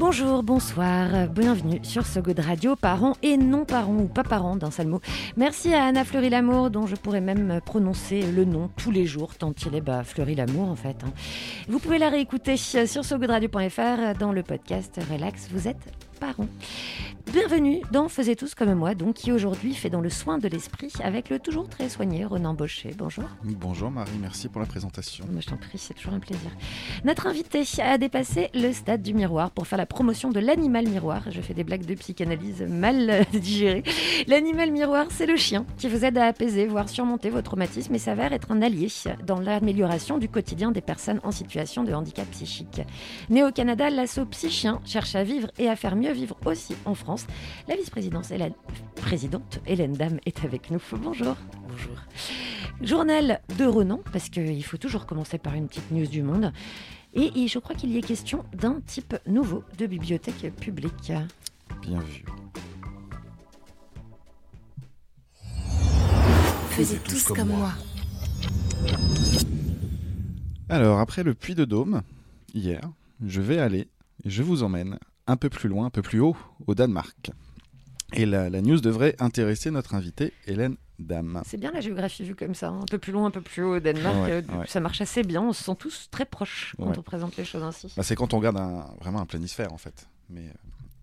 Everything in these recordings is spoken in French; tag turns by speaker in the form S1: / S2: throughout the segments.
S1: Bonjour, bonsoir, bienvenue sur Good Radio, parents et non parents ou pas parents d'un seul mot. Merci à Anna Fleury Lamour, dont je pourrais même prononcer le nom tous les jours, tant il est bah, Fleury Lamour en fait. hein. Vous pouvez la réécouter sur sogoodradio.fr dans le podcast Relax, vous êtes parents. Bienvenue dans Faisez tous comme moi, donc qui aujourd'hui fait dans le soin de l'esprit avec le toujours très soigné Renan Baucher. Bonjour.
S2: Bonjour Marie, merci pour la présentation.
S1: Moi, je t'en prie, c'est toujours un plaisir. Notre invité a dépassé le stade du miroir pour faire la promotion de l'animal miroir. Je fais des blagues de psychanalyse mal euh, digérées. L'animal miroir, c'est le chien qui vous aide à apaiser, voire surmonter vos traumatismes et s'avère être un allié dans l'amélioration du quotidien des personnes en situation de handicap psychique. Né au Canada, l'assaut Psychien cherche à vivre et à faire mieux vivre aussi en France. La vice-présidente Hélène, présidente Hélène Dame est avec nous. Bonjour.
S3: Bonjour.
S1: Journal de Renan, parce qu'il faut toujours commencer par une petite news du monde. Et, et je crois qu'il y est question d'un type nouveau de bibliothèque publique.
S2: Bien vu.
S4: Faisiez tous comme moi.
S2: Alors, après le Puy de Dôme, hier, je vais aller, et je vous emmène un peu plus loin, un peu plus haut, au Danemark. Et la, la news devrait intéresser notre invitée, Hélène Dame.
S1: C'est bien la géographie vue comme ça, hein. un peu plus loin, un peu plus haut au Danemark.
S2: Ouais,
S1: euh,
S2: ouais.
S1: Ça marche assez bien, on se sent tous très proches quand
S2: Ouais.
S1: on présente les choses ainsi.
S2: Bah, c'est quand on regarde un- vraiment un planisphère, en fait. Mais, euh,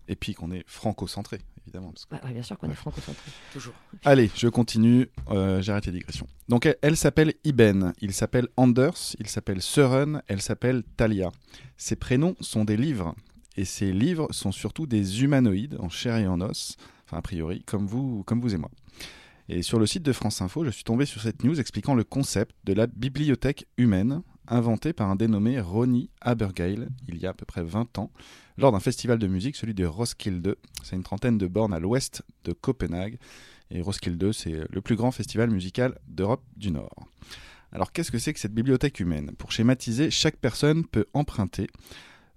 S2: et puis qu'on est franco-centré, évidemment. parce que-
S1: Bah, ouais, bien sûr qu'on est franco-centré.
S3: Toujours.
S2: Allez, je continue, euh, j'arrête les digressions. Donc elle, elle s'appelle Iben, il s'appelle Anders, il s'appelle Søren, elle s'appelle Talia. Ces prénoms sont des livres, et ces livres sont surtout des humanoïdes en chair et en os, enfin a priori, comme vous, comme vous et moi. Et sur le site de France Info, je suis tombé sur cette news expliquant le concept de la bibliothèque humaine, inventée par un dénommé Ronnie Abergale, il y a à peu près 20 ans, lors d'un festival de musique, celui de Roskilde. C'est une trentaine de bornes à l'ouest de Copenhague, et Roskilde, c'est le plus grand festival musical d'Europe du Nord. Alors qu'est-ce que c'est que cette bibliothèque humaine? Pour schématiser, chaque personne peut emprunter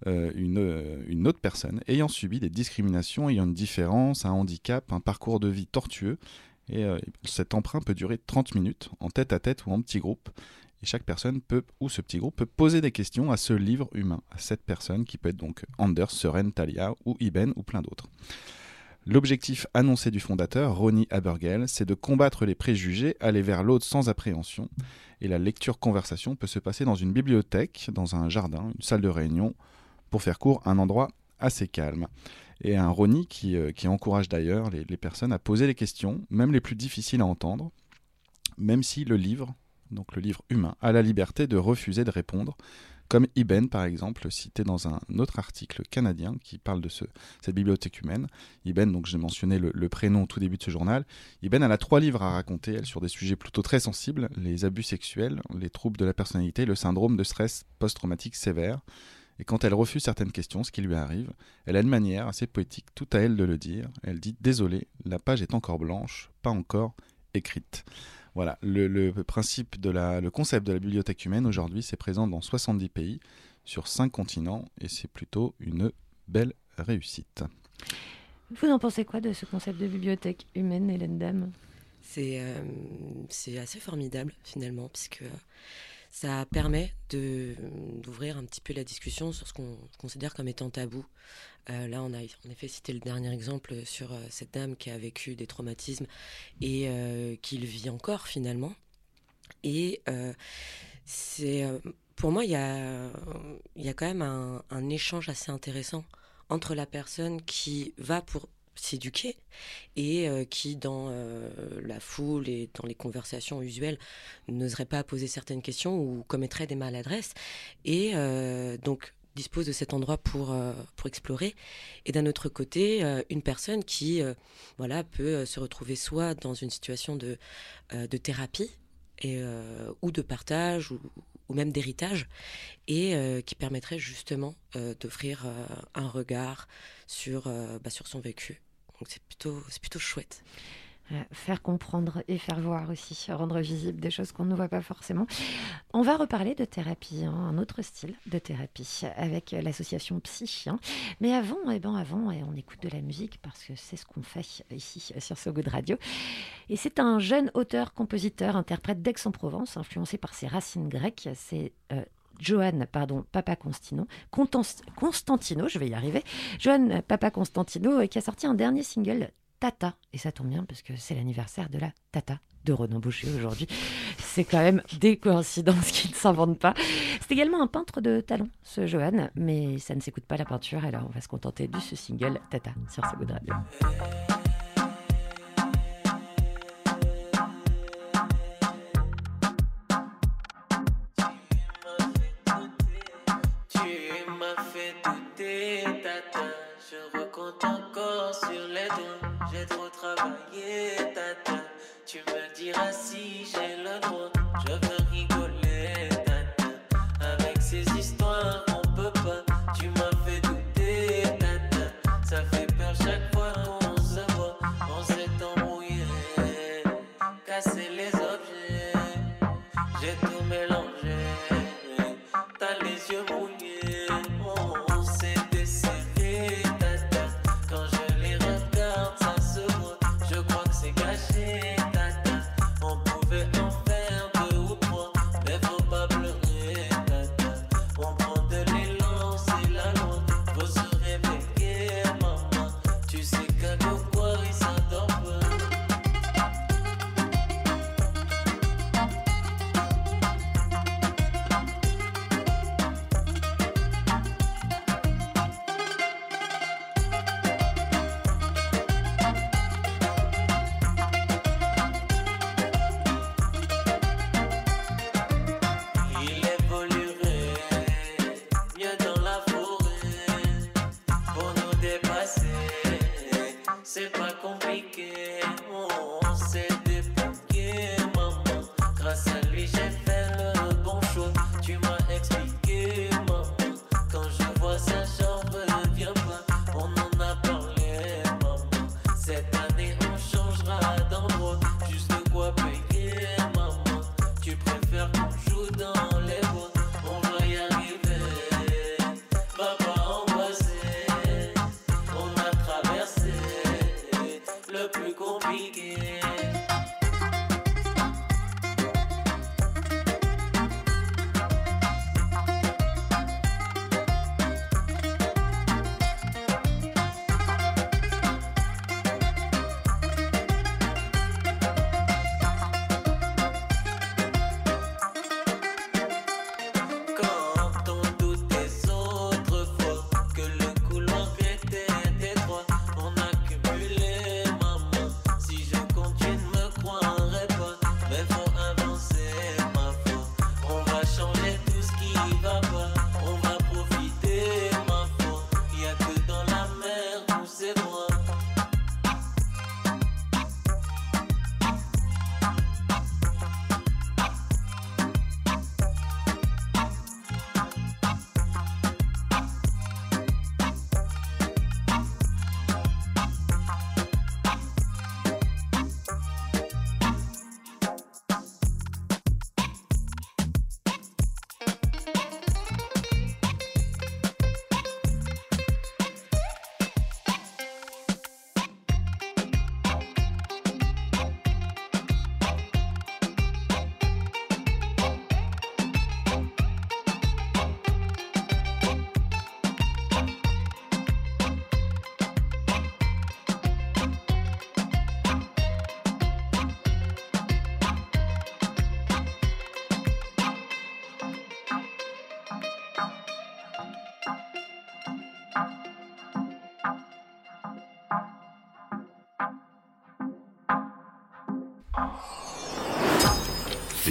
S2: euh, une, euh, une autre personne ayant subi des discriminations, ayant une différence, un handicap, un parcours de vie tortueux. Et euh, cet emprunt peut durer 30 minutes, en tête à tête ou en petit groupe. Et chaque personne peut, ou ce petit groupe, peut poser des questions à ce livre humain, à cette personne qui peut être donc Anders, Søren, Talia ou Iben ou plein d'autres. L'objectif annoncé du fondateur, Ronnie Abergel, c'est de combattre les préjugés, aller vers l'autre sans appréhension. Et la lecture-conversation peut se passer dans une bibliothèque, dans un jardin, une salle de réunion, pour faire court, un endroit assez calme. Et un Ronnie qui, euh, qui encourage d'ailleurs les, personnes à poser les questions, même les plus difficiles à entendre, même si le livre, donc le livre humain, a la liberté de refuser de répondre, comme Iben par exemple, cité dans un autre article canadien qui parle de ce, cette bibliothèque humaine. Iben, donc j'ai mentionné le, le prénom au tout début de ce journal. Iben, elle a trois livres à raconter, elle, sur des sujets plutôt très sensibles les abus sexuels, les troubles de la personnalité, le syndrome de stress post-traumatique sévère. Et quand elle refuse certaines questions, ce qui lui arrive, elle a une manière assez poétique, tout à elle de le dire. Elle dit Désolé, la page est encore blanche, pas encore écrite. Voilà, le, le principe de la, le concept de la bibliothèque humaine aujourd'hui, c'est présent dans 70 pays, sur 5 continents, et c'est plutôt une belle réussite.
S1: Vous en pensez quoi de ce concept de bibliothèque humaine, Hélène Dame?
S3: C'est euh, c'est assez formidable finalement, puisque ça permet d'ouvrir un petit peu la discussion sur ce qu'on considère comme étant tabou. Euh, là, on a en effet cité le dernier exemple sur euh, cette dame qui a vécu des traumatismes et euh, qui le vit encore finalement. Et euh, c'est pour moi, il y a, quand même un échange assez intéressant entre la personne qui va pour s'éduquer et euh, qui, dans euh, la foule et dans les conversations usuelles, n'oserait pas poser certaines questions ou commettrait des maladresses. Et euh, donc dispose de cet endroit pour, pour explorer. Et d'un autre côté, une personne qui voilà, peut se retrouver soit dans une situation de, de thérapie et, ou de partage ou, ou même d'héritage, et euh, qui permettrait justement euh, d'offrir euh, un regard sur, bah, sur son vécu. Donc c'est plutôt, c'est plutôt chouette.
S1: Euh, faire comprendre et faire voir aussi, rendre visible des choses qu'on ne voit pas forcément. On va reparler de thérapie, hein, un autre style de thérapie avec l'association Psychien. Mais avant, eh ben avant, et on écoute de la musique parce que c'est ce qu'on fait ici sur So Good Radio. Et c'est un jeune auteur, compositeur, interprète d'Aix-en-Provence, influencé par ses racines grecques. C'est euh, Johan, pardon, Papa Constantino, Constantino, je vais y arriver, Johan Papa Constantino, qui a sorti un dernier single Tata. Et ça tombe bien parce que c'est l'anniversaire de la Tata de Renan Boucher aujourd'hui. C'est quand même des coïncidences qui ne s'inventent pas. C'est également un peintre de talent, ce Johan, mais ça ne s'écoute pas la peinture, alors on va se contenter de ce single Tata sur ce radio.
S5: J'ai trop travaillé, tata. Tu me diras si j'ai le droit. Je veux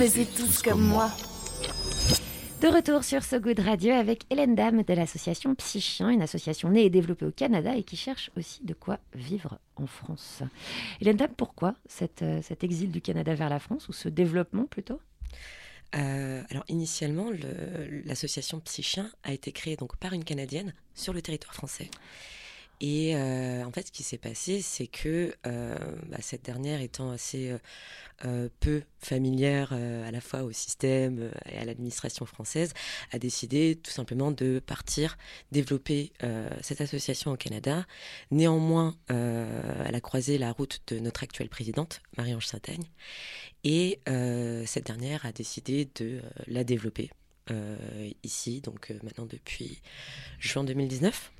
S4: Tous comme moi.
S1: De retour sur So Good Radio avec Hélène Dame de l'association Psychien, une association née et développée au Canada et qui cherche aussi de quoi vivre en France. Hélène Dame, pourquoi cette, euh, cet exil du Canada vers la France ou ce développement plutôt?
S3: Euh, alors initialement, le- l'association Psychien a été créée donc par une Canadienne sur le territoire français. Et euh, en fait, ce qui s'est passé, c'est que euh, bah, cette dernière étant assez euh, peu familière à la fois au système et à l'administration française, a décidé tout simplement de partir développer cette association au Canada. Néanmoins, elle a croisé la route de notre actuelle présidente, Marie-Ange Saint-Aigne, et cette dernière a décidé de la développer ici, donc maintenant depuis juin 2019.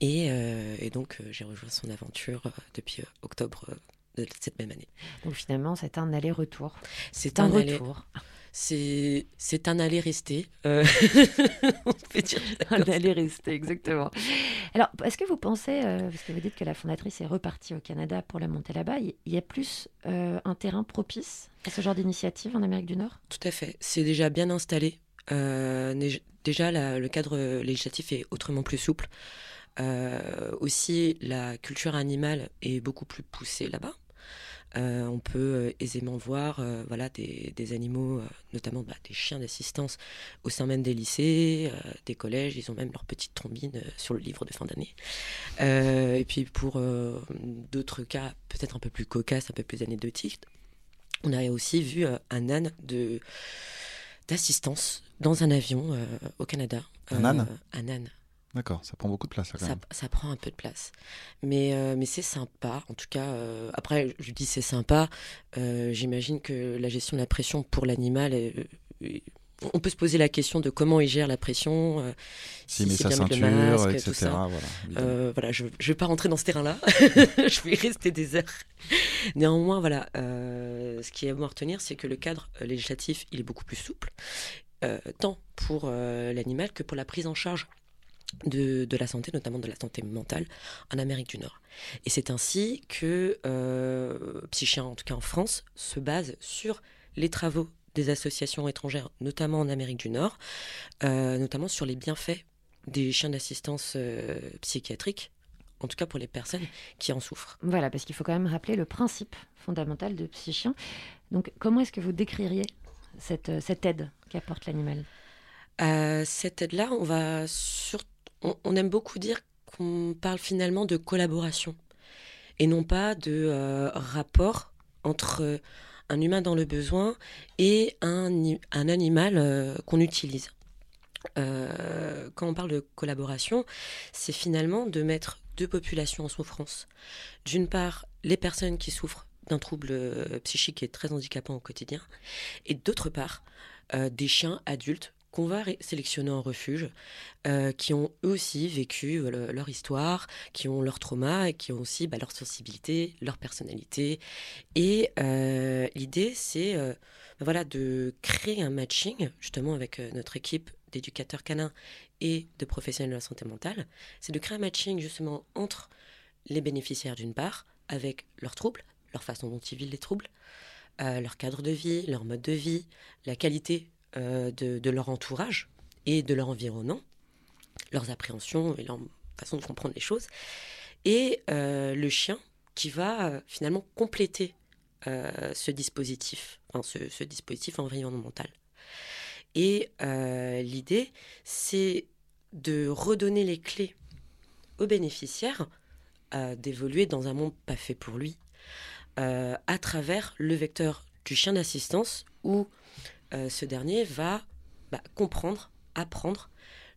S3: Et, euh, et donc, euh, j'ai rejoint son aventure euh, depuis octobre de cette même année.
S1: Donc finalement, c'est un aller-retour.
S3: C'est
S1: Un
S3: un aller,
S1: retour.
S3: c'est c'est un aller-rester. euh, on peut dire.
S1: Un aller-rester, exactement. Alors, est-ce que vous pensez, euh, parce que vous dites que la fondatrice est repartie au Canada pour la monter là-bas, il y a plus euh, un terrain propice à ce genre d'initiative en Amérique du Nord?
S3: Tout à fait. C'est déjà bien installé. Déjà, la- le cadre législatif est autrement plus souple. Euh, aussi, la culture animale est beaucoup plus poussée là-bas. Euh, on peut euh, aisément voir euh, voilà, des, des animaux, euh, notamment bah, des chiens d'assistance, au sein même des lycées, des collèges. Ils ont même leur petite trombine sur le livre de fin d'année. Et puis pour d'autres cas, peut-être un peu plus cocasses, un peu plus anecdotiques, on a aussi vu un âne de d'assistance dans un avion au Canada.
S2: Un âne?
S3: Un âne.
S2: D'accord, ça prend beaucoup de place là, quand
S3: Ça,
S2: même.
S3: ça prend un peu de place. Mais, euh, mais c'est sympa. En tout cas, euh, après, je dis c'est sympa. euh, J'imagine que la gestion de la pression pour l'animal, on peut se poser la question de comment il gère la pression.
S2: S'il met
S3: s'il
S2: sa ceinture,
S3: masque,
S2: etc.
S3: tout ça.
S2: Voilà,
S3: je ne vais pas rentrer dans ce terrain-là. je vais y rester des heures. Néanmoins, voilà, ce qui est à à retenir, c'est que le cadre législatif, il est beaucoup plus souple, tant pour l'animal que pour la prise en charge de, de la santé, notamment de la santé mentale, en Amérique du Nord. Et c'est ainsi que euh, Psychien, en tout cas en France, se base sur les travaux des associations étrangères, notamment en Amérique du Nord, euh, notamment sur les bienfaits des chiens d'assistance euh, psychiatrique, en tout cas pour les personnes qui en souffrent.
S1: Voilà, parce qu'il faut quand même rappeler le principe fondamental de Psychien. Donc, comment est-ce que vous décririez cette, euh, cette aide qu'apporte l'animal?
S3: Euh, cette aide-là, on va sur... on, aime beaucoup dire qu'on parle finalement de collaboration et non pas de euh, rapport entre un humain dans le besoin et un, animal euh, qu'on utilise. Euh, quand on parle de collaboration, c'est finalement de mettre deux populations en souffrance. D'une part, les personnes qui souffrent d'un trouble euh, psychique est très handicapant au quotidien, et d'autre part, euh, des chiens adultes qu'on va sélectionner en refuge, euh, qui ont eux aussi vécu euh, le- leur histoire, qui ont leur trauma et qui ont aussi bah, leur sensibilité, leur personnalité. Et euh, l'idée, c'est voilà, de créer un matching, justement avec notre équipe d'éducateurs canins et de professionnels de la santé mentale, c'est de créer un matching justement entre les bénéficiaires d'une part, avec leurs troubles, leur façon dont ils vivent les troubles, leur cadre de vie, leur mode de vie, la qualité euh, de, leur entourage et de leur environnement, leurs appréhensions et leur façon de comprendre les choses, et euh, le chien qui va euh, finalement compléter ce dispositif, enfin, ce, dispositif environnemental. Et l'idée, c'est de redonner les clés aux bénéficiaires d'évoluer dans un monde pas fait pour lui, à travers le vecteur du chien d'assistance où euh, ce dernier va bah, comprendre, apprendre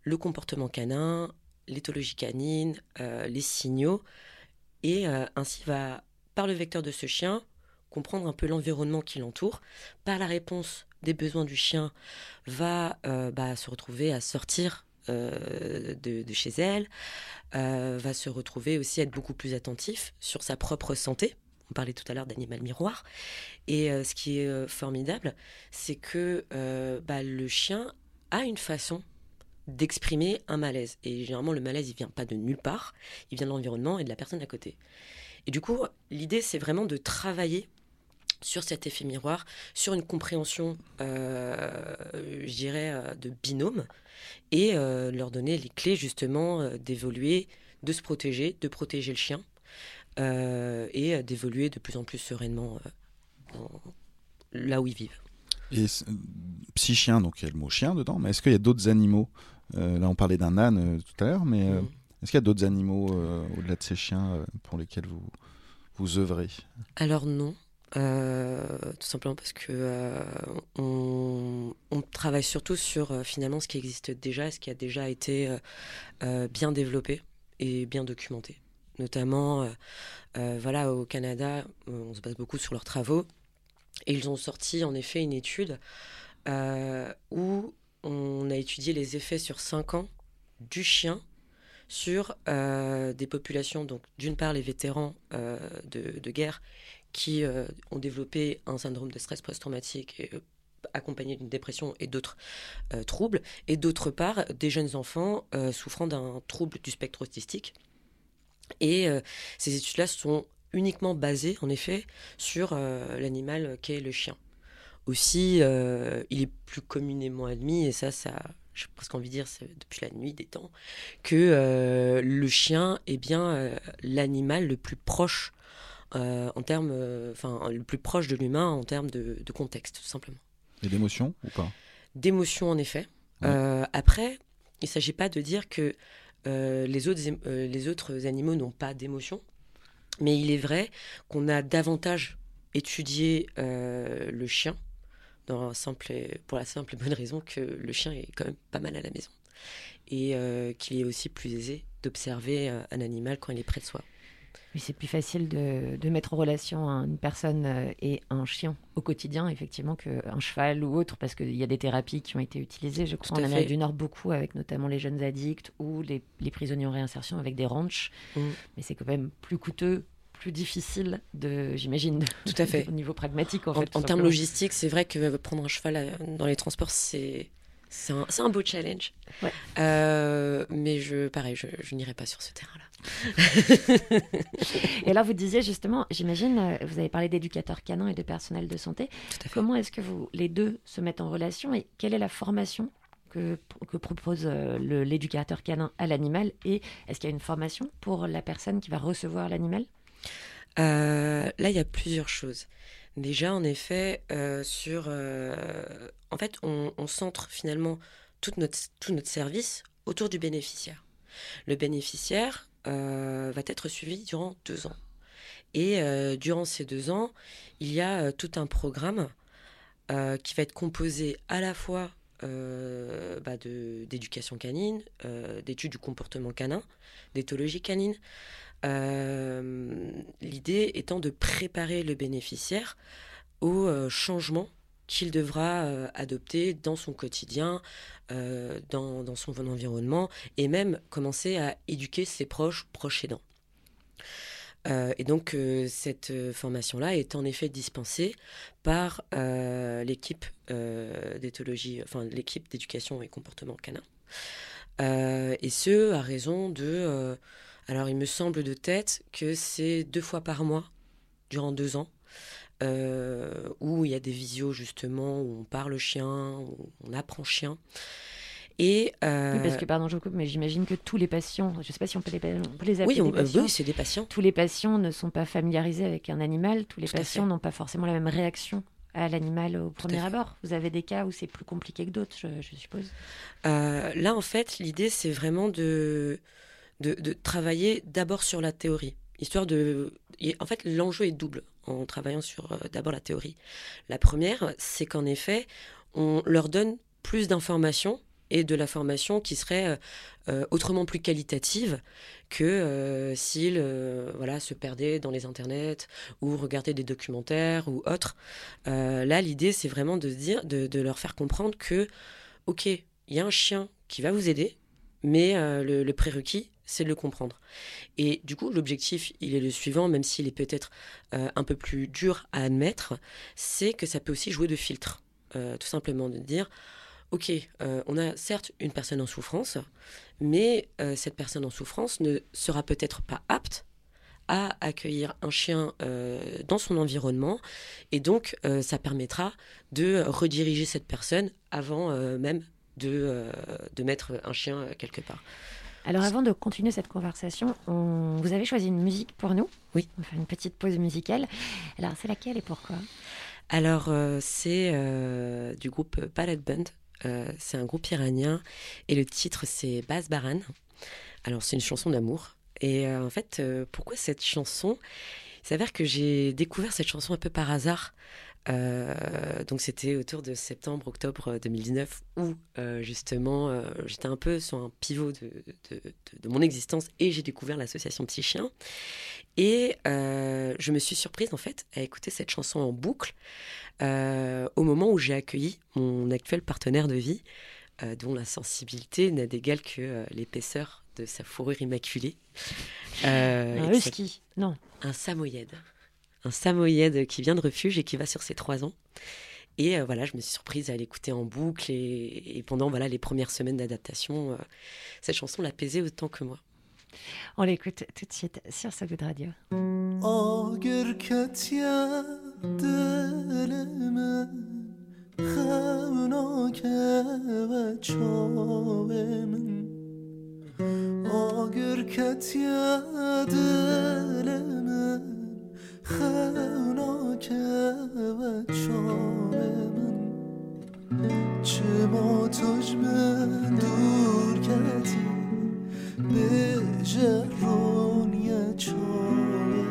S3: le comportement canin, l'éthologie canine, euh, les signaux, et euh, ainsi va, par le vecteur de ce chien, comprendre un peu l'environnement qui l'entoure. Par la réponse des besoins du chien, va bah, se retrouver à sortir de, de chez elle, va se retrouver aussi à être beaucoup plus attentif sur sa propre santé. On parlait tout à l'heure d'animal miroir. Et euh, ce qui est euh, formidable, c'est que euh, bah, le chien a une façon d'exprimer un malaise. Et généralement, le malaise, il vient pas de nulle part, il vient de l'environnement et de la personne à côté. Et du coup, l'idée, c'est vraiment de travailler sur cet effet miroir, sur une compréhension, euh, je dirais, de binôme, et leur donner les clés justement d'évoluer, de se protéger, de protéger le chien, et euh, d'évoluer de plus en plus sereinement euh, là où ils vivent.
S2: Et psychien, donc il y a le mot chien dedans, mais est-ce qu'il y a d'autres animaux Euh, Là, on parlait d'un âne euh, tout à l'heure, mais euh,
S3: Mm.
S2: Est-ce qu'il y a d'autres animaux euh, au-delà de ces chiens euh, pour lesquels vous, vous œuvrez?
S3: Alors non. Euh, tout simplement parce que euh, on, on travaille surtout sur euh, finalement ce qui existe déjà, ce qui a déjà été euh, euh, bien développé et bien documenté. Notamment, euh, euh, voilà, au Canada, euh, on se base beaucoup sur leurs travaux et ils ont sorti en effet une étude où on a étudié les effets sur 5 ans du chien sur des populations, donc d'une part les vétérans de, guerre qui ont développé un syndrome de stress post-traumatique accompagné d'une dépression et d'autres troubles, et d'autre part des jeunes enfants souffrant d'un trouble du spectre autistique. Et euh, ces études-là sont uniquement basées, en effet, sur euh, l'animal qu'est le chien. Aussi, euh, il est plus communément admis, et ça, ça j'ai presque envie de dire, depuis la nuit des temps, que le chien est bien l'animal le plus proche en termes, enfin le plus proche de l'humain en termes de, de contexte, tout simplement.
S2: Et d'émotions ou pas?
S3: D'émotion en effet.
S2: Ouais.
S3: Après, il ne s'agit pas de dire que les, autres, euh, les autres animaux n'ont pas d'émotion, mais il est vrai qu'on a davantage étudié euh, le chien dans simple, pour la simple et bonne raison que le chien est quand même pas mal à la maison et euh, qu'il est aussi plus aisé d'observer euh, un animal quand il est près de soi.
S1: Oui, c'est plus facile de, de mettre en relation une personne euh, et un chien au quotidien, effectivement, qu'un cheval ou autre, parce qu'il y a des thérapies qui ont été utilisées, je crois, en Amérique du Nord, beaucoup, avec notamment les jeunes addicts ou les, les prisonniers en réinsertion avec des ranchs.
S3: Mm.
S1: Mais c'est quand même plus coûteux, plus difficile, de, j'imagine,
S3: Tout à fait.
S1: au niveau pragmatique, en,
S3: En,
S1: fait.
S3: en termes logistiques, c'est vrai que prendre un cheval euh, dans les transports, c'est c'est un, beau challenge.
S1: Ouais.
S3: Euh, mais je, pareil, je, je n'irai pas sur ce terrain-là.
S1: Et alors, vous disiez justement, j'imagine, euh, vous avez parlé d'éducateurs canins et de personnel de santé.
S3: Tout.
S1: Comment est-ce que vous, les deux se mettent en relation et quelle est la formation que, que propose euh, l'éducateur canin à l'animal Et est-ce qu'il y a une formation pour la personne qui va recevoir l'animal?
S3: Euh, là, il y a plusieurs choses. Déjà, en effet, euh, sur, euh, en fait, on, on centre finalement toute notre, tout notre service autour du bénéficiaire. Le bénéficiaire va être suivi durant deux ans. Et euh, durant ces deux ans, il y a euh, tout un programme euh, qui va être composé à la fois euh, bah, d'éducation canine, euh, d'études du comportement canin, d'éthologie canine, euh, L'idée étant de préparer le bénéficiaire au euh, changement qu'il devra euh, adopter dans son quotidien, euh, dans, son environnement, et même commencer à éduquer ses proches, proches aidants. Euh, et donc cette formation-là est en effet dispensée par l'équipe d'éthologie, enfin l'équipe d'éducation et comportement canin. Et ce, à raison de alors, il me semble de tête que c'est deux fois par mois, durant deux ans, euh, où il y a des visios justement, où on parle chien, où on apprend chien. Et euh,
S1: Oui, parce que, pardon, je coupe, mais j'imagine que tous les patients, je ne sais pas si on peut les, on peut les
S3: oui,
S1: appeler des
S3: euh,
S1: patients,
S3: oui, c'est des patients.
S1: tous les patients ne sont pas familiarisés avec un animal, tous les
S3: Tout
S1: patients n'ont pas forcément la même réaction à l'animal au premier abord. Vous avez des cas où c'est plus compliqué que d'autres, je, je suppose.
S3: Euh, là, en fait, l'idée, c'est vraiment de, de, de travailler d'abord sur la théorie, histoire de... En fait, l'enjeu est double en travaillant sur euh, d'abord la théorie. La première, c'est qu'en effet, on leur donne plus d'informations et de la formation qui serait euh, euh, autrement plus qualitative que s'ils voilà, se perdaient dans les internets ou regardaient des documentaires ou autres. Là, l'idée, c'est vraiment de, dire, de, de leur faire comprendre que, ok, il y a un chien qui va vous aider, mais le, le prérequis, c'est de le comprendre. Et du coup, l'objectif, il est le suivant, même s'il est peut-être euh, un peu plus dur à admettre, c'est que ça peut aussi jouer de filtre. Euh, tout simplement de dire, ok, euh, on a certes une personne en souffrance, mais cette personne en souffrance ne sera peut-être pas apte à accueillir un chien dans son environnement et donc ça permettra de rediriger cette personne avant même de, de mettre un chien quelque part.
S1: Alors avant de continuer cette conversation, on- vous avez choisi une musique pour nous.
S3: Oui.
S1: On va faire une petite pause musicale. Alors c'est laquelle et pourquoi?
S3: Alors euh, c'est euh, du groupe Palette Band Euh, c'est un groupe iranien et le titre c'est Baz Baran. Alors c'est une chanson d'amour. Et en fait, pourquoi cette chanson? Il s'avère que j'ai découvert cette chanson un peu par hasard. Euh, donc c'était autour de septembre-octobre 2019 où euh, justement euh, j'étais un peu sur un pivot de, de- de- de mon existence et j'ai découvert l'association Psychien. Et euh, je me suis surprise en fait à écouter cette chanson en boucle euh, au moment où j'ai accueilli mon actuel partenaire de vie, euh, dont la sensibilité n'a d'égal que euh, l'épaisseur de sa fourrure immaculée. Euh,
S1: Un
S3: et
S1: husky. Non.
S3: un samoyède. Un samoyède qui vient de refuge et qui va sur ses trois ans. Et euh, voilà, je me suis surprise à l'écouter en boucle et, et pendant voilà les premières semaines d'adaptation, euh, cette chanson l'a pesé autant que moi.
S1: On l'écoute tout de suite sur So Good Radio.
S6: خناک بچانه من چه ما من دور کردی؟ به جرونی چانه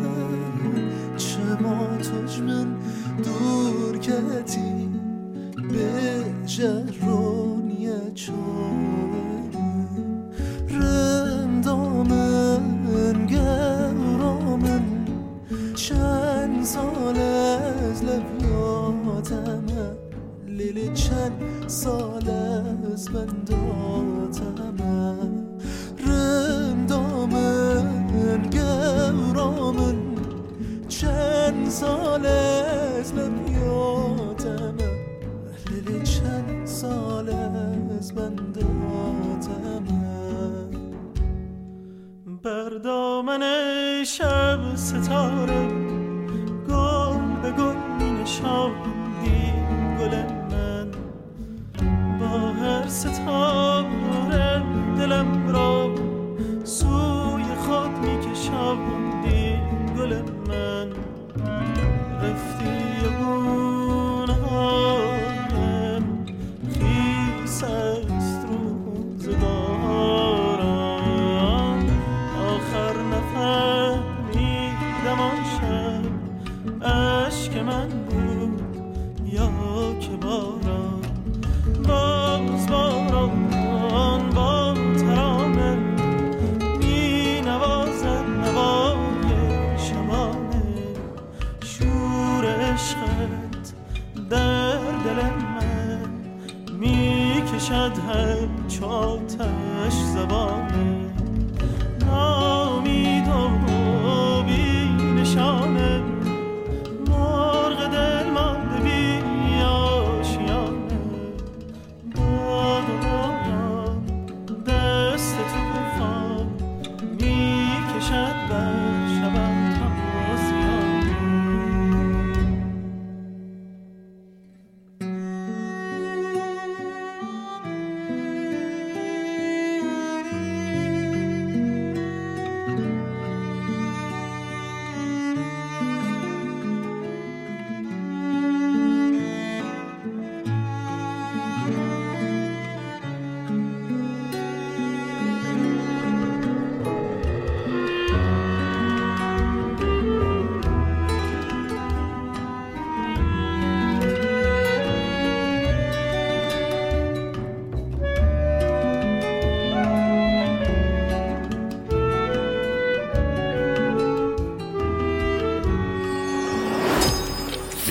S6: من چه ما من دور کردی؟ به جرونی چانه solace bende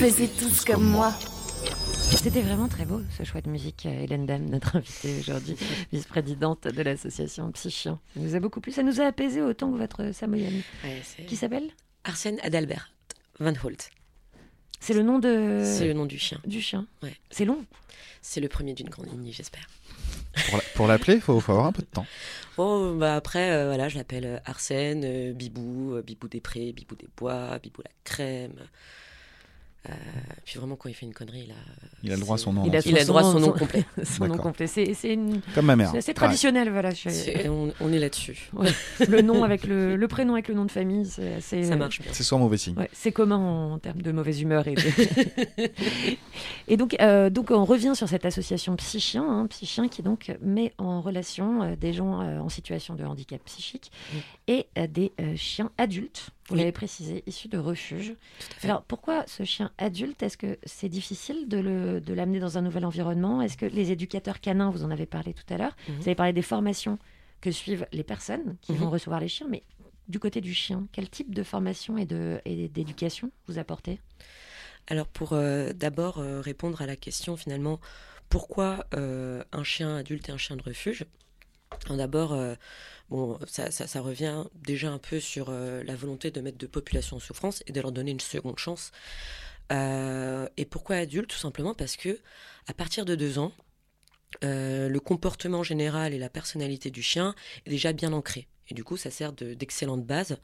S4: Faisez tous comme moi.
S1: C'était vraiment très beau ce choix de musique, euh, Hélène Dame, notre invitée aujourd'hui, vice-présidente de l'association Psychien. Ça nous a beaucoup plu, ça nous a apaisé autant que votre samoyenne.
S3: Ouais,
S1: Qui s'appelle
S3: Arsène Adalbert Van Holt.
S1: C'est le nom de...
S3: C'est le nom du chien.
S1: du chien.
S3: Ouais.
S1: C'est long.
S3: C'est le premier d'une grande lignée, j'espère.
S2: Pour la- Pour l'appeler, il faut, faut avoir un peu de temps.
S3: Oh, bah après, euh, voilà, je l'appelle euh, Arsène, euh, Bibou, euh, Bibou des Prés, Bibou des Bois, Bibou la Crème. Euh, puis vraiment, quand il fait une connerie, là.
S2: Il a le droit à son nom.
S1: Il a
S3: Il a le droit à son nom complet.
S1: Son nom complet. C'est c'est une-
S2: Comme ma mère.
S1: c'est traditionnel, voilà. je-
S3: on, on est là-dessus.
S1: Ouais. le nom avec le, le prénom avec le nom de famille, c'est assez-
S3: Ça marche bien.
S2: C'est sans mauvais signe.
S1: Ouais, c'est commun en termes de mauvaise humeur. Et, de- et donc, euh, donc, on revient sur cette association Psychien, hein, Psychien qui donc met en relation euh, des gens euh, en situation de handicap psychique et euh, des euh, chiens adultes, vous
S3: Oui.
S1: l'avez précisé, issus de refuges.
S3: Tout à fait.
S1: Alors, pourquoi ce chien adulte Est-ce que c'est difficile de le- de l'amener dans un nouvel environnement? Est-ce que les éducateurs canins, vous en avez parlé tout à l'heure,
S3: Mhm.
S1: vous avez parlé des formations que suivent les personnes qui
S3: Mhm.
S1: vont recevoir les chiens, mais du côté du chien, quel type de formation et de- et d'éducation vous apportez?
S3: Alors pour euh, d'abord euh, répondre à la question finalement, pourquoi euh, un chien adulte et un chien de refuge? D'abord, bon, ça, ça- revient déjà un peu sur euh, la volonté de mettre de populations en souffrance et de leur donner une seconde chance. Euh, et pourquoi adulte Tout simplement parce que à partir de deux ans, euh, le comportement général et la personnalité du chien est déjà bien ancré. Et du coup, ça sert de- d'excellente base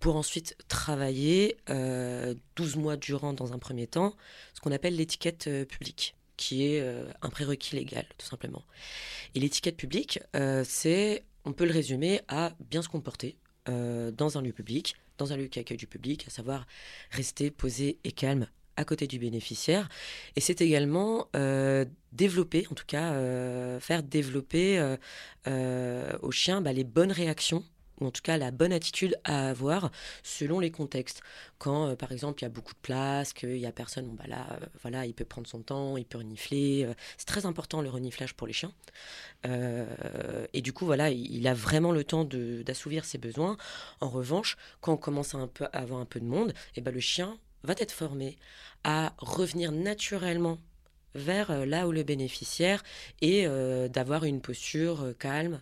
S3: pour ensuite travailler euh, 12 mois durant, dans un premier temps, ce qu'on appelle l'étiquette publique, qui est un prérequis légal, tout simplement. Et l'étiquette publique, c'est, on peut le résumer à bien se comporter euh, dans un lieu public, dans un lieu qui accueille du public, à savoir rester posé et calme à côté du bénéficiaire. Et c'est également euh, développer, en tout cas euh, faire développer euh, euh, au chien bah, les bonnes réactions en tout cas la bonne attitude à avoir selon les contextes. Quand, euh, par exemple, il y a beaucoup de place, qu'il n'y a personne, bah là, euh, voilà, il peut prendre son temps, il peut renifler. euh, c'est très important le reniflage pour les chiens. Et du coup, voilà, il, a vraiment le temps d'assouvir ses besoins. En revanche, quand on commence à, un peu, avoir un peu de monde, et ben, le chien va être formé à revenir naturellement vers là où le bénéficiaire et d'avoir une posture calme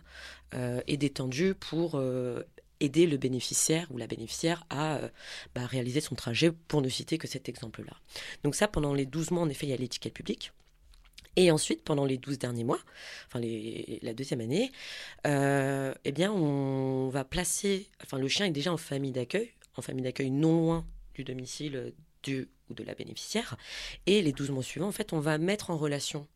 S3: et détendue pour euh, aider le bénéficiaire ou la bénéficiaire à euh, bah, réaliser son trajet, pour ne citer que cet exemple-là. Donc ça, pendant les 12 mois, en effet, il y a l'étiquette publique. Et ensuite, pendant les 12 derniers mois, enfin la deuxième année, euh, eh bien, on va placer, enfin le chien est déjà en famille d'accueil, en famille d'accueil non loin du domicile du ou de la bénéficiaire. Et les 12 mois suivants, en fait, on va mettre en relation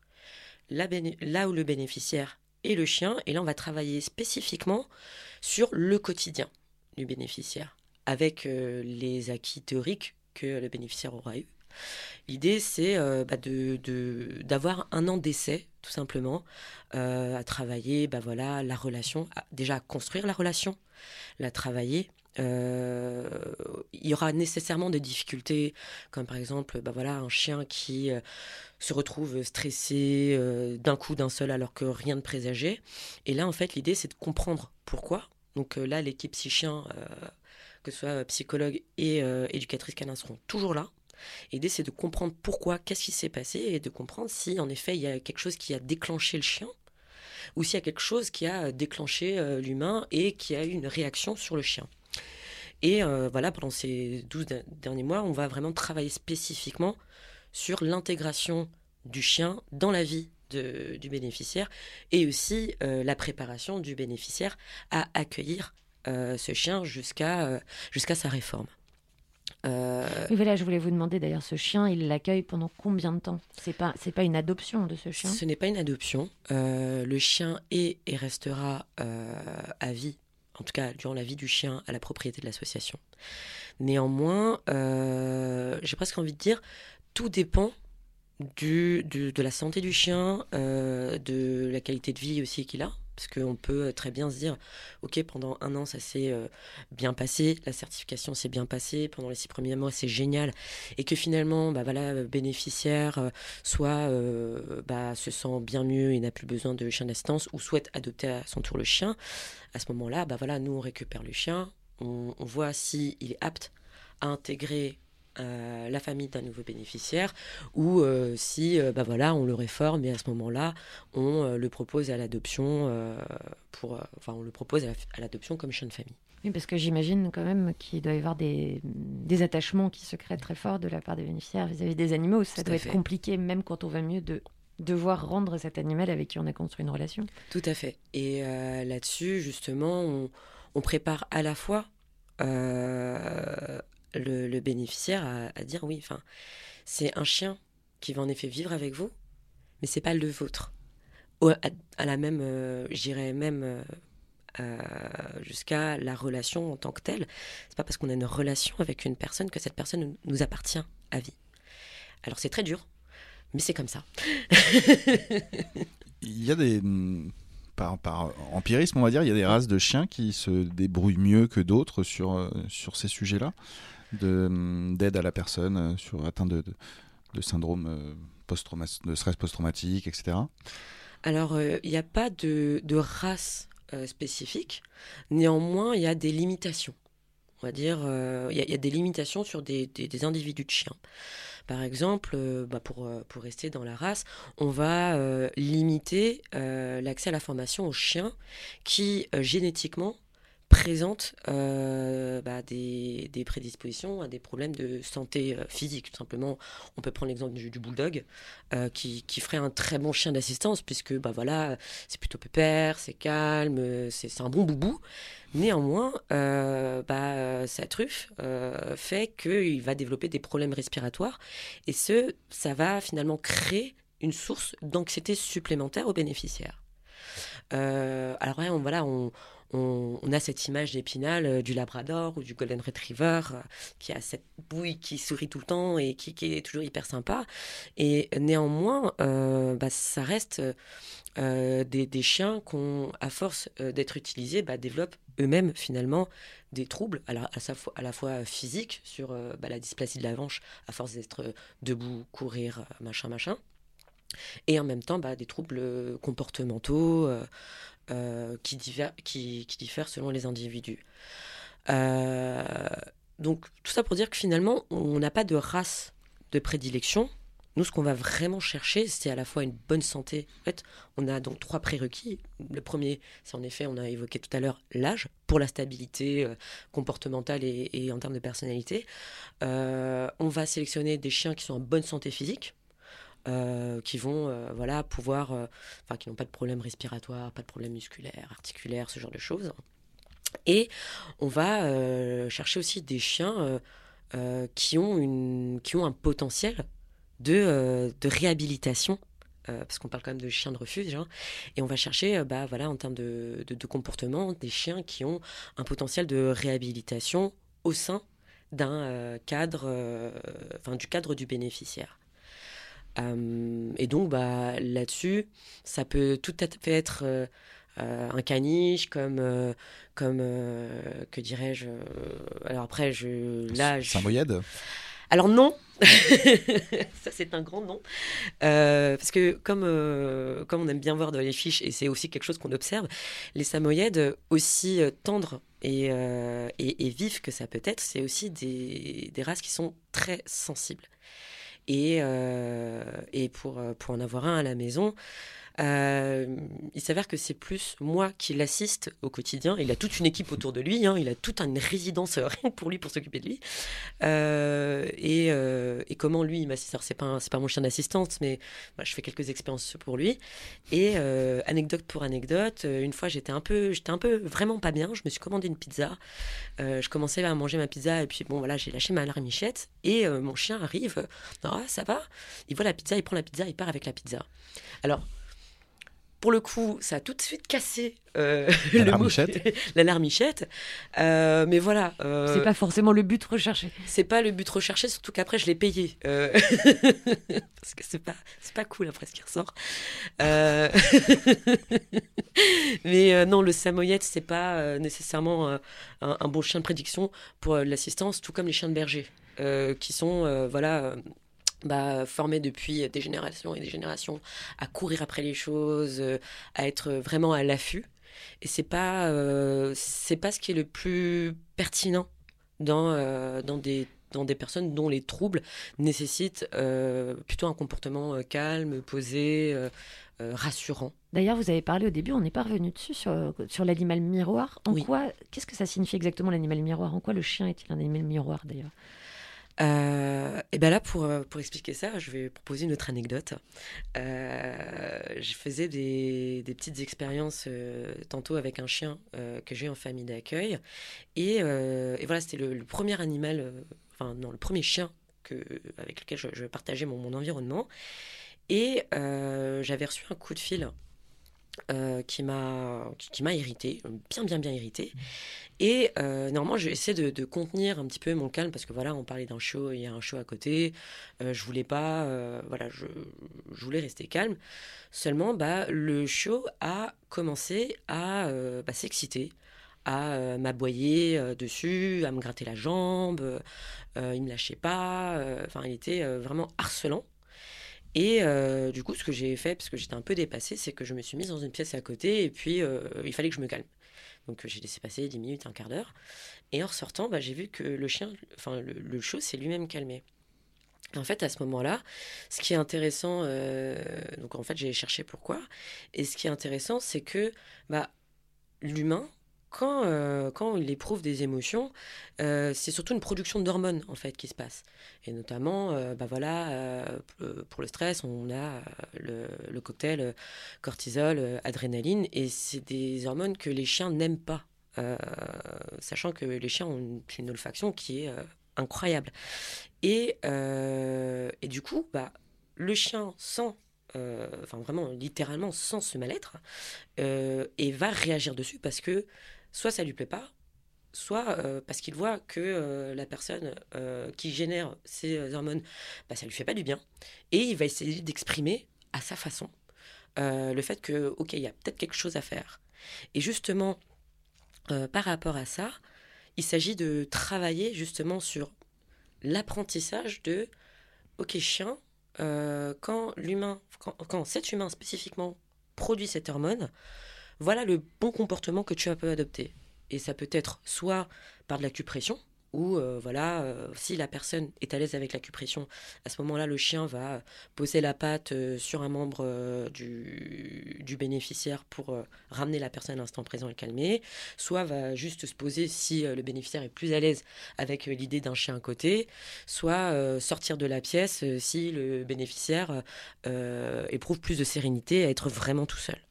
S3: la là où le bénéficiaire et le chien. Et là, on va travailler spécifiquement sur le quotidien du bénéficiaire, avec euh, les acquis théoriques que le bénéficiaire aura eu. L'idée, c'est euh, bah, d'avoir un an d'essai, tout simplement, euh, à travailler bah, voilà, la relation, à- déjà à construire la relation, la travailler. Euh, il y aura nécessairement des difficultés, comme par exemple bah, voilà, un chien qui euh, se retrouve stressé euh, d'un coup, d'un seul, alors que rien ne présageait. Et là, en fait, l'idée, c'est de comprendre pourquoi. Donc là, l'équipe psychien, que ce soit psychologue et éducatrice canin, seront toujours là. L'idée, c'est de comprendre pourquoi, qu'est-ce qui s'est passé, et de comprendre si, en effet, il y a quelque chose qui a déclenché le chien, ou s'il y a quelque chose qui a déclenché l'humain et qui a eu une réaction sur le chien. Et euh, voilà, pendant ces 12 de- derniers mois, on va vraiment travailler spécifiquement sur l'intégration du chien dans la vie de- du bénéficiaire et aussi euh, la préparation du bénéficiaire à accueillir euh, ce chien jusqu'à jusqu'à sa réforme.
S1: Oui, voilà, je voulais vous demander d'ailleurs, ce chien, il l'accueille pendant combien de temps? C'est pas, c'est pas une adoption de ce chien?
S3: Ce n'est pas une adoption. Euh, le chien est et restera euh, à vie, en tout cas durant la vie du chien, à la propriété de l'association. Néanmoins, euh, j'ai presque envie de dire, tout dépend de la santé du chien, euh, de la qualité de vie aussi qu'il a. Parce qu'on peut très bien se dire, ok, pendant un an, ça s'est euh, bien passé, la certification s'est bien passée, pendant les six premiers mois, c'est génial. Et que finalement, bah voilà, euh, bénéficiaire, euh, soit euh, bah, se sent bien mieux et n'a plus besoin de chien d'assistance, ou souhaite adopter à son tour le chien, à ce moment-là, bah voilà, nous on récupère le chien, on voit s'il est apte à intégrer euh, la famille d'un nouveau bénéficiaire, ou euh, si euh, bah voilà, on le réforme et à ce moment-là, on euh, le propose à l'adoption pour, enfin on le propose à la- à l'adoption comme chien de famille.
S1: Oui, parce que j'imagine quand même qu'il doit y avoir des, des attachements qui se créent très forts de la part des bénéficiaires vis-à-vis des animaux. Ça
S3: Tout
S1: doit être
S3: fait.
S1: compliqué, même quand on va mieux, de devoir rendre cet animal avec qui on a construit une relation.
S3: Tout à fait. Et là-dessus, justement, on, on prépare à la fois le, bénéficiaire à, dire oui, enfin, c'est un chien qui va en effet vivre avec vous, mais c'est pas le vôtre. À, la même, euh, j'irais même euh, euh, jusqu'à la relation en tant que telle. C'est pas parce qu'on a une relation avec une personne que cette personne nous- appartient à vie. Alors c'est très dur, mais c'est comme ça.
S2: Il y a des. hum, Par, par empirisme, on va dire, il y a des races de chiens qui se débrouillent mieux que d'autres sur, sur ces sujets-là, d'aide à la personne euh, sur atteinte de, de, syndrome euh, post-trauma- de stress post-traumatique, etc.
S3: Alors, euh, il n'y a pas de, de race spécifique. Néanmoins, il y a des limitations. On va dire, il y, a- des limitations sur des, des- individus de chiens. Par exemple, bah, pour, pour rester dans la race, on va limiter l'accès à la formation aux chiens qui, génétiquement, présentent euh, bah, des, prédispositions à des problèmes de santé euh, physique. Tout simplement, on peut prendre l'exemple du, bulldog, euh, qui, qui ferait un très bon chien d'assistance, puisque bah, voilà, c'est plutôt pépère, c'est calme, c'est un bon boubou. Néanmoins, bah, sa truffe fait qu'il va développer des problèmes respiratoires, et ce, ça va finalement créer une source d'anxiété supplémentaire aux bénéficiaires. Alors on, voilà, on, on, a cette image d'épinal euh, du Labrador ou du Golden Retriever euh, qui a cette bouille qui sourit tout le temps et qui, est toujours hyper sympa. Et néanmoins, euh, bah, ça reste des, chiens qu'on, à force d'être utilisés, bah, développent eux-mêmes finalement des troubles, à la, fois, physiques sur bah, la dysplasie de la hanche, à force d'être debout, courir, machin, machin. Et en même temps, des troubles comportementaux qui, diffèrent, qui, qui diffèrent selon les individus. Euh, donc, tout ça pour dire que finalement, on n'a pas de race de prédilection. Nous, ce qu'on va vraiment chercher, c'est à la fois une bonne santé. En fait, on a donc trois prérequis. Le premier, c'est en effet, on a évoqué tout à l'heure l'âge pour la stabilité euh, comportementale et, en termes de personnalité. Euh, on va sélectionner des chiens qui sont en bonne santé physique. Euh, qui vont euh, voilà pouvoir euh, enfin qui n'ont pas de problème respiratoire pas de problème musculaire articulaire ce genre de choses. Et on va chercher aussi des chiens qui ont une qui ont un potentiel de, de réhabilitation parce qu'on parle quand même de chiens de refuge hein, et on va chercher bah voilà en termes de, de, comportement des chiens qui ont un potentiel de réhabilitation au sein d'un cadre du cadre du bénéficiaire et donc, bah, là-dessus, ça peut tout à fait être euh, euh, un caniche, comme, euh, comme euh, que dirais-je. euh, alors après, je, là, je-
S2: Samoyède
S3: alors non, ça c'est un grand Euh, parce que comme, euh, comme on aime bien voir dans les fiches, et c'est aussi quelque chose qu'on observe, les samoyèdes, aussi euh, tendres et, euh, et, et vifs que ça peut être, c'est aussi des, des races qui sont très sensibles. Et, euh, et pour, euh, pour en avoir un à la maison, il s'avère que c'est plus moi qui l'assiste au quotidien. Il a toute une équipe autour de lui, hein, il a toute une résidence euh, rien pour lui, pour s'occuper de lui. Euh, et, euh, comment lui, il m'assiste c'est pas, c'est pas mon chien d'assistance, mais bah, je fais quelques expériences pour lui. Et euh, anecdote pour anecdote, euh, une fois j'étais un peu, j'étais un peu vraiment pas bien. Je me suis commandé une pizza. Euh, je commençais à manger ma pizza et puis bon voilà, j'ai lâché ma larmichette et euh, mon chien arrive. euh, Ah, ça va Il voit la pizza, il prend la pizza, il part avec la pizza. Alors. Pour le coup, ça a tout de suite cassé euh,
S2: La
S3: le
S2: larmichette.
S3: la larmichette. Euh, mais voilà. euh,
S1: C'est pas forcément le but recherché.
S3: c'est pas le but recherché, surtout qu'après je l'ai payé. Euh, Parce que c'est pas, c'est pas cool après ce qui ressort. Euh, Mais euh, non, le samoyède, c'est pas euh, nécessairement euh, un, un bon chien de prédiction pour euh, l'assistance, tout comme les chiens de berger, euh, qui sont euh, voilà, euh, bah, formés depuis des générations et des générations à courir après les choses, euh, à être vraiment à l'affût. Et c'est pas, euh, c'est pas ce qui est le plus pertinent dans, euh, dans, des, dans des personnes dont les troubles nécessitent euh, plutôt un comportement calme, posé, rassurant.
S1: D'ailleurs, vous avez parlé au début, on n'est pas revenu dessus sur, sur l'animal miroir. En
S3: Oui.
S1: quoi, qu'est-ce que ça signifie exactement l'animal miroir? En quoi le chien est-il un animal miroir d'ailleurs?
S3: Euh, et ben là, pour, euh, pour expliquer ça, je vais proposer une autre anecdote. Euh, je faisais des, des petites expériences euh, tantôt avec un chien que j'ai en famille d'accueil. Et, et voilà, c'était le, premier animal, enfin non, le premier chien que, avec lequel je, je partageais mon, mon environnement. Et j'avais reçu un coup de fil euh, qui m'a qui, m'a irrité, bien bien bien irrité. Et euh, normalement, j'essaie de, de contenir un petit peu mon calme parce que voilà, on parlait d'un show, il y a un show à côté. Euh, je voulais pas, euh, voilà, je, je voulais rester calme. Seulement, bah, le show a commencé à bah, s'exciter, à m'aboyer dessus, à me gratter la jambe. il me lâchait pas. Enfin, il était vraiment harcelant. Et euh, du coup, ce que j'ai fait, parce que j'étais un peu dépassée, c'est que je me suis mise dans une pièce à côté et puis euh, il fallait que je me calme. Donc j'ai laissé passer 10 minutes, un quart d'heure. Et en ressortant, bah, j'ai vu que le chien, enfin le, le s'est lui-même calmé. En fait, à ce moment-là, ce qui est intéressant, euh, donc en fait j'ai cherché pourquoi, et ce qui est intéressant, c'est que bah, l'humain, quand, euh, quand il éprouve des émotions, euh, c'est surtout une production d'hormones en fait qui se passe. Et notamment, euh, bah voilà, pour le stress, on a le, cocktail cortisol, adrénaline, et c'est des hormones que les chiens n'aiment pas, sachant que les chiens ont une, olfaction qui est incroyable. Et, et du coup, bah, le chien sent, enfin vraiment littéralement sent ce mal-être, et va réagir dessus parce que soit ça lui plaît pas, soit euh, parce qu'il voit que euh, la personne euh, qui génère ces hormones, bah, ça lui fait pas du bien, et il va essayer d'exprimer à sa façon le fait que, ok, il y a peut-être quelque chose à faire. Et justement, par rapport à ça, il s'agit de travailler justement sur l'apprentissage de, ok, chien, quand l'humain, quand cet humain spécifiquement produit cette hormone, voilà le bon comportement que tu peux adopter. Et ça peut être soit par de l'acupression, ou euh, voilà, euh, si la personne est à l'aise avec l'acupression, à ce moment-là, le chien va poser la patte euh, sur un membre du, du bénéficiaire pour ramener la personne à l'instant présent et calmer, soit va juste se poser si le bénéficiaire est plus à l'aise avec l'idée d'un chien à côté, soit sortir de la pièce si le bénéficiaire éprouve plus de sérénité à être vraiment tout seul.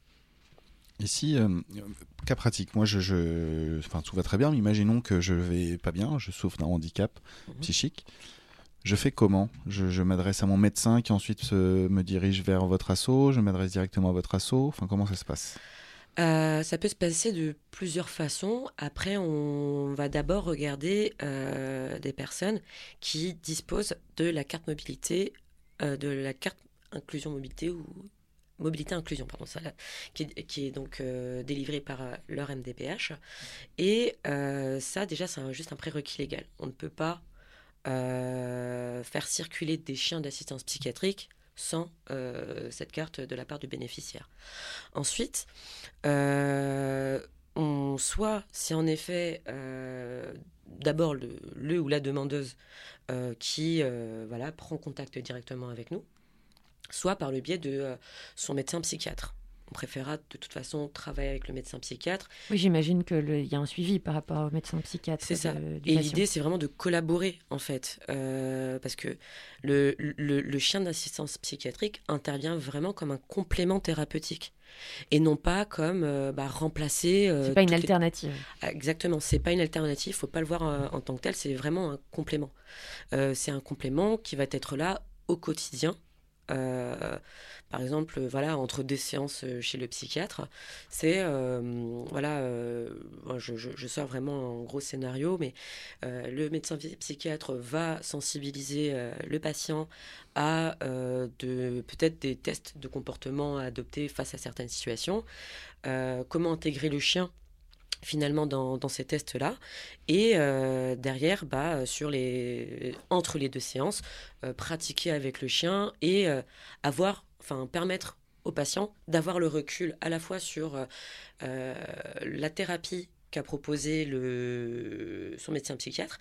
S2: Ici, euh, cas pratique, moi, je, je- enfin, tout va très bien, mais imaginons que je vais pas bien, je souffre d'un handicap
S3: Mhm.
S2: psychique. Je fais comment? Je, je m'adresse à mon médecin qui ensuite euh, me dirige vers votre asso, je m'adresse directement à votre asso, enfin, comment ça se passe?
S3: Euh, ça peut se passer de plusieurs façons. Après, on va d'abord regarder euh, des personnes qui disposent de la carte mobilité, euh, de la carte inclusion mobilité ou mobilité inclusion, pardon, ça, qui, est- donc euh, délivrée par euh, leur MDPH. Et euh, ça, déjà, c'est juste un prérequis légal. On ne peut pas euh, faire circuler des chiens d'assistance psychiatrique sans cette carte de la part du bénéficiaire. Ensuite, on, soit c'est en effet d'abord le, ou la demandeuse qui voilà, prend contact directement avec nous, soit par le biais de euh, son médecin psychiatre. On préférera de toute façon travailler avec le médecin psychiatre.
S1: Oui, j'imagine qu'il y a un suivi par rapport au médecin psychiatre.
S3: C'est ça.
S1: de- du
S3: Et l'idée, c'est vraiment de collaborer, en fait. Euh, parce que le, le, le chien d'assistance psychiatrique intervient vraiment comme un complément thérapeutique. Et non pas comme euh, bah, remplacer. euh,
S1: C'est pas une
S3: toutes les-
S1: alternative.
S3: Ah, Exactement, c'est pas une alternative, faut pas le voir en tant que tel, c'est vraiment un complément. C'est un complément qui va être là au quotidien. Euh, par exemple, voilà, entre deux séances euh, chez le psychiatre, c'est euh, voilà, je, sors vraiment en gros scénario, mais le médecin psy- psychiatre va sensibiliser le patient à peut-être des tests de comportement à adopter face à certaines situations, comment intégrer le chien finalement dans, ces tests-là. Et euh, derrière, bah, sur les, entre les deux séances, euh, pratiquer avec le chien et euh, avoir, enfin, permettre au patient d'avoir le recul à la fois sur euh, euh, la thérapie qu'a proposé le, son médecin psychiatre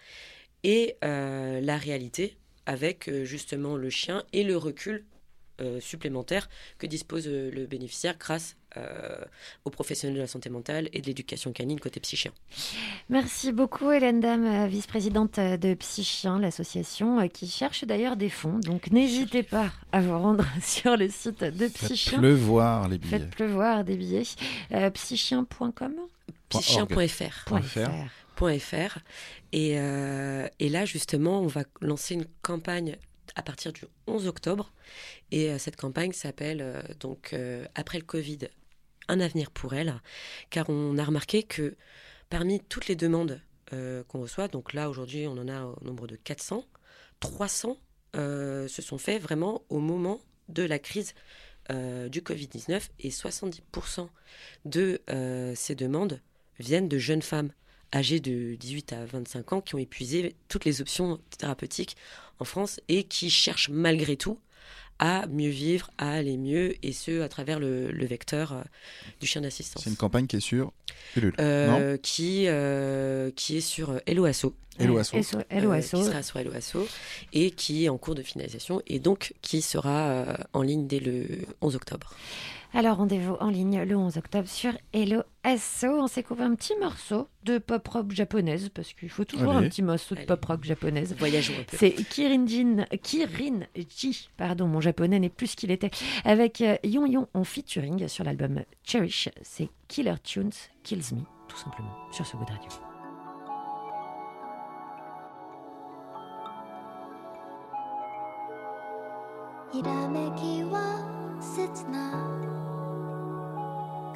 S3: et euh, la réalité avec euh, justement le chien et le recul euh, supplémentaire que dispose euh, le bénéficiaire grâce euh, aux professionnels de la santé mentale et de l'éducation canine côté psychien.
S1: Merci beaucoup Hélène Dame, euh, vice-présidente de Psychien, l'association euh, qui cherche d'ailleurs des fonds. Donc n'hésitez pas à vous rendre sur le site de
S2: Faites
S1: Psychien.
S2: pleuvoir les billets.
S1: Faites pleuvoir des billets. Euh, psychien.com
S3: Psychien.fr. Et, euh, et là, justement, on va lancer une campagne à partir du 11 octobre. Et euh, cette campagne s'appelle euh, donc euh, Après le Covid, un avenir pour elle. Car on a remarqué que parmi toutes les demandes qu'on reçoit, donc là aujourd'hui on en a au nombre de 400, 300 euh, se sont faits vraiment au moment de la crise du Covid-19 et 70% de ces demandes viennent de jeunes femmes âgées de 18 à 25 ans qui ont épuisé toutes les options thérapeutiques en France et qui cherchent malgré tout à mieux vivre, à aller mieux, et ce, à travers le, le vecteur euh, du chien d'assistance.
S2: C'est une campagne qui est sur Ulule.
S3: Euh, qui, euh, qui est sur Hello Asso.
S2: Hello Asso.
S1: Hello-
S3: Euh,
S1: Asso.
S3: qui sera sur Hello Asso et qui est en cours de finalisation et donc qui sera euh, en ligne dès le 11 octobre.
S1: Alors, rendez-vous en ligne le 11 octobre sur Hello Asso. On s'est coupé un petit morceau de pop rock japonaise parce qu'il faut toujours
S2: Allez.
S1: un petit morceau de
S3: Allez.
S1: pop rock japonaise.
S3: Voyageons un peu.
S1: C'est Kirin Jin, Kirin Ji, pardon, mon japonais n'est plus ce qu'il était, avec euh, Yon Yon en featuring sur l'album Cherish. C'est Killer Tunes Kills Me, tout simplement, sur ce bout de radio.
S7: ひらめきは切な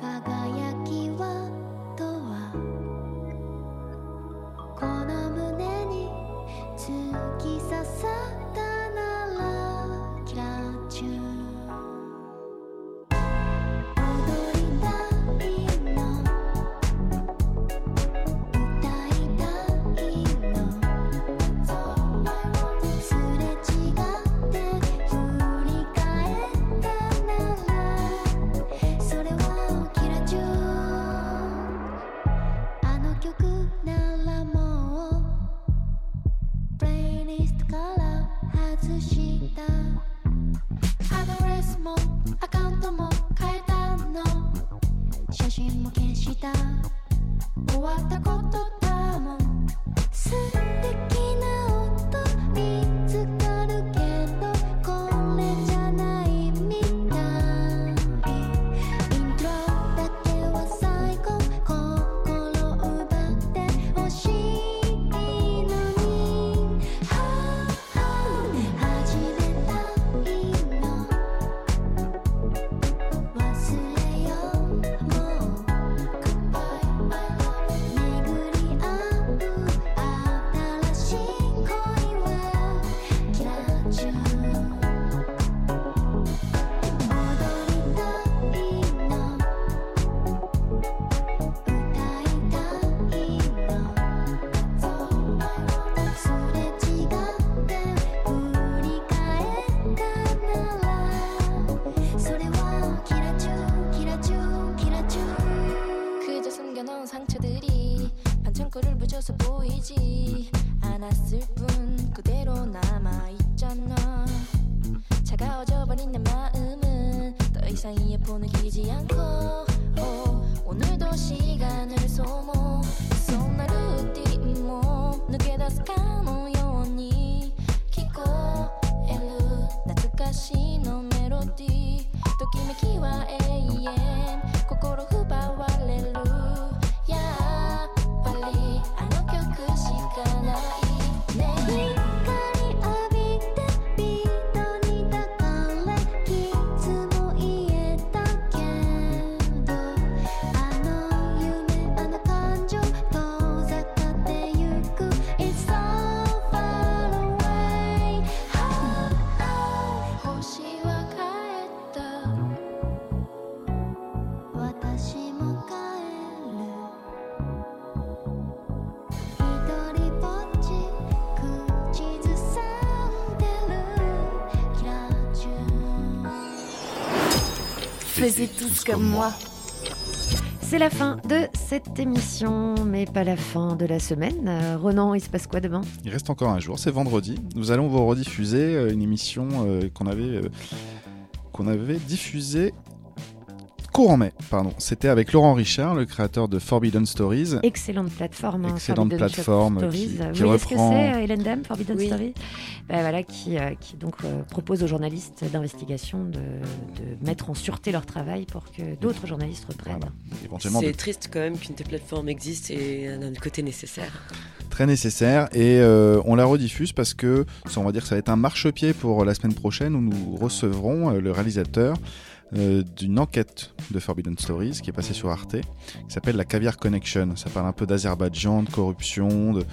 S7: 輝きはとは。この
S1: Comme moi. C'est la fin de cette émission, mais pas la fin de la semaine. Euh, Ronan, il se passe quoi demain?
S2: Il reste encore un jour, c'est vendredi. Nous allons vous rediffuser euh, une émission euh, qu'on avait, euh, qu'on avait diffusée courant mai, pardon. C'était avec Laurent Richard, le créateur de Forbidden Stories.
S1: Excellente plateforme. hein,
S2: Excellente
S1: Forbidden
S2: plateforme
S1: Stories.
S2: qui-
S1: Vous
S2: qui
S1: voyez ce que
S2: reprend-
S1: c'est, euh, Hélène Dame, Forbidden
S3: Oui.
S1: Stories? Ben voilà, qui, euh, qui donc euh, propose aux journalistes d'investigation de, de mettre en sûreté leur travail pour que d'autres journalistes reprennent.
S2: Voilà. De-
S3: C'est triste quand même qu'une telle plateforme existe et d'un côté nécessaire.
S2: très nécessaire et euh, on la rediffuse parce que ça, on va dire que ça va être un marchepied pour la semaine prochaine où nous recevrons euh, le réalisateur euh, d'une enquête de Forbidden Stories qui est passée sur Arte qui s'appelle la Caviar Connection. Ça parle un peu d'Azerbaïdjan, de corruption, de,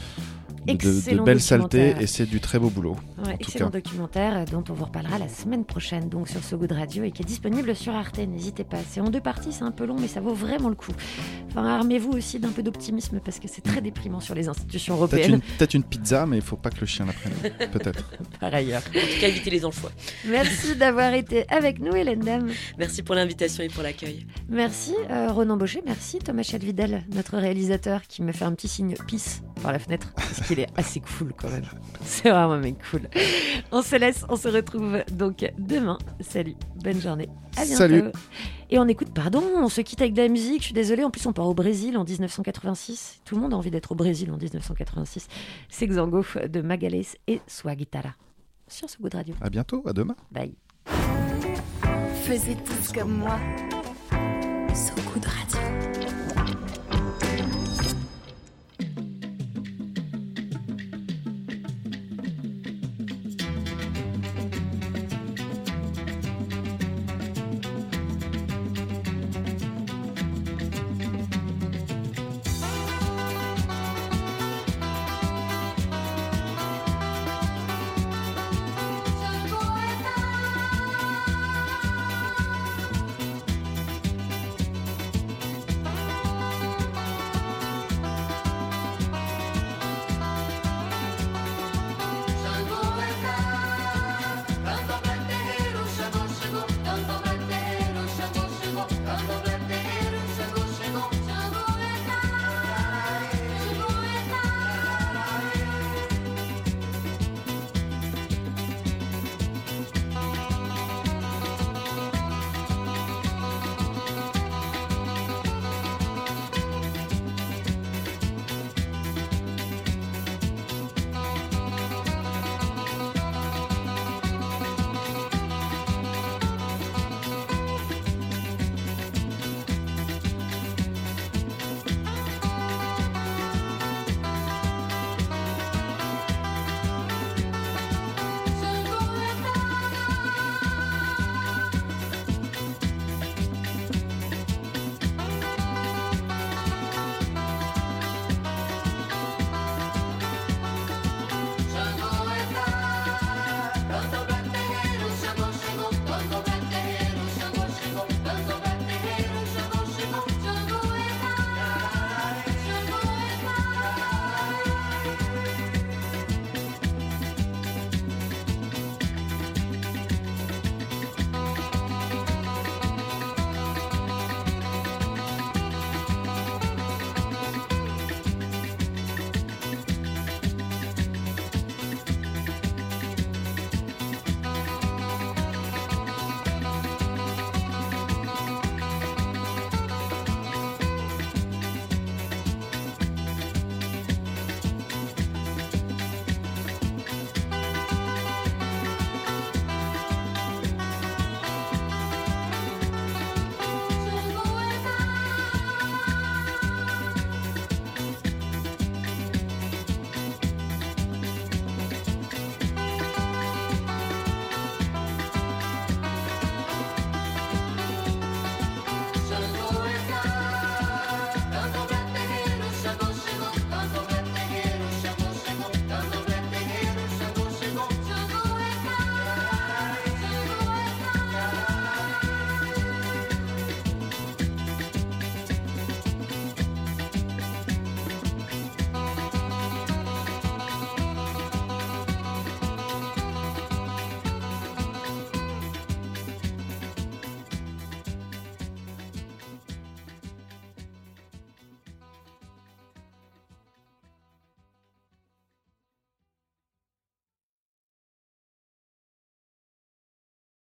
S2: de, de- de
S1: Excellent
S2: belles saletés et c'est du très beau boulot.
S1: Ouais,
S2: en tout
S1: excellent
S2: cas.
S1: documentaire dont on vous reparlera la semaine prochaine donc sur So Good Radio et qui est disponible sur Arte. N'hésitez pas. C'est en deux parties, c'est un peu long, mais ça vaut vraiment le coup. Enfin, armez-vous aussi d'un peu d'optimisme parce que c'est très déprimant sur les institutions
S2: Peut-être
S1: européennes.
S2: une, peut-être une pizza, mais il faut pas que le chien la prenne. Peut-être.
S1: Par ailleurs.
S3: En tout cas, évitez les anchois.
S1: Merci d'avoir été avec nous, Hélène Dame.
S3: Merci pour l'invitation et pour l'accueil.
S1: Merci euh, Ronan Baucher, merci Thomas Chadvidal, notre réalisateur qui me fait un petit signe peace par la fenêtre parce est assez cool quand même. C'est vraiment mec cool. On se laisse, on se retrouve donc demain. Salut, bonne journée. À bientôt.
S2: Salut.
S1: Et on écoute, pardon, on se quitte avec de la musique. Je suis désolée, en plus on part au Brésil en 1986. Tout le monde a envie d'être au Brésil en 1986. C'est Xango de Magales et Sua Guitarra sur ce goût de radio.
S2: À bientôt, à demain.
S1: Bye.
S4: Tous comme moi. So Good Radio.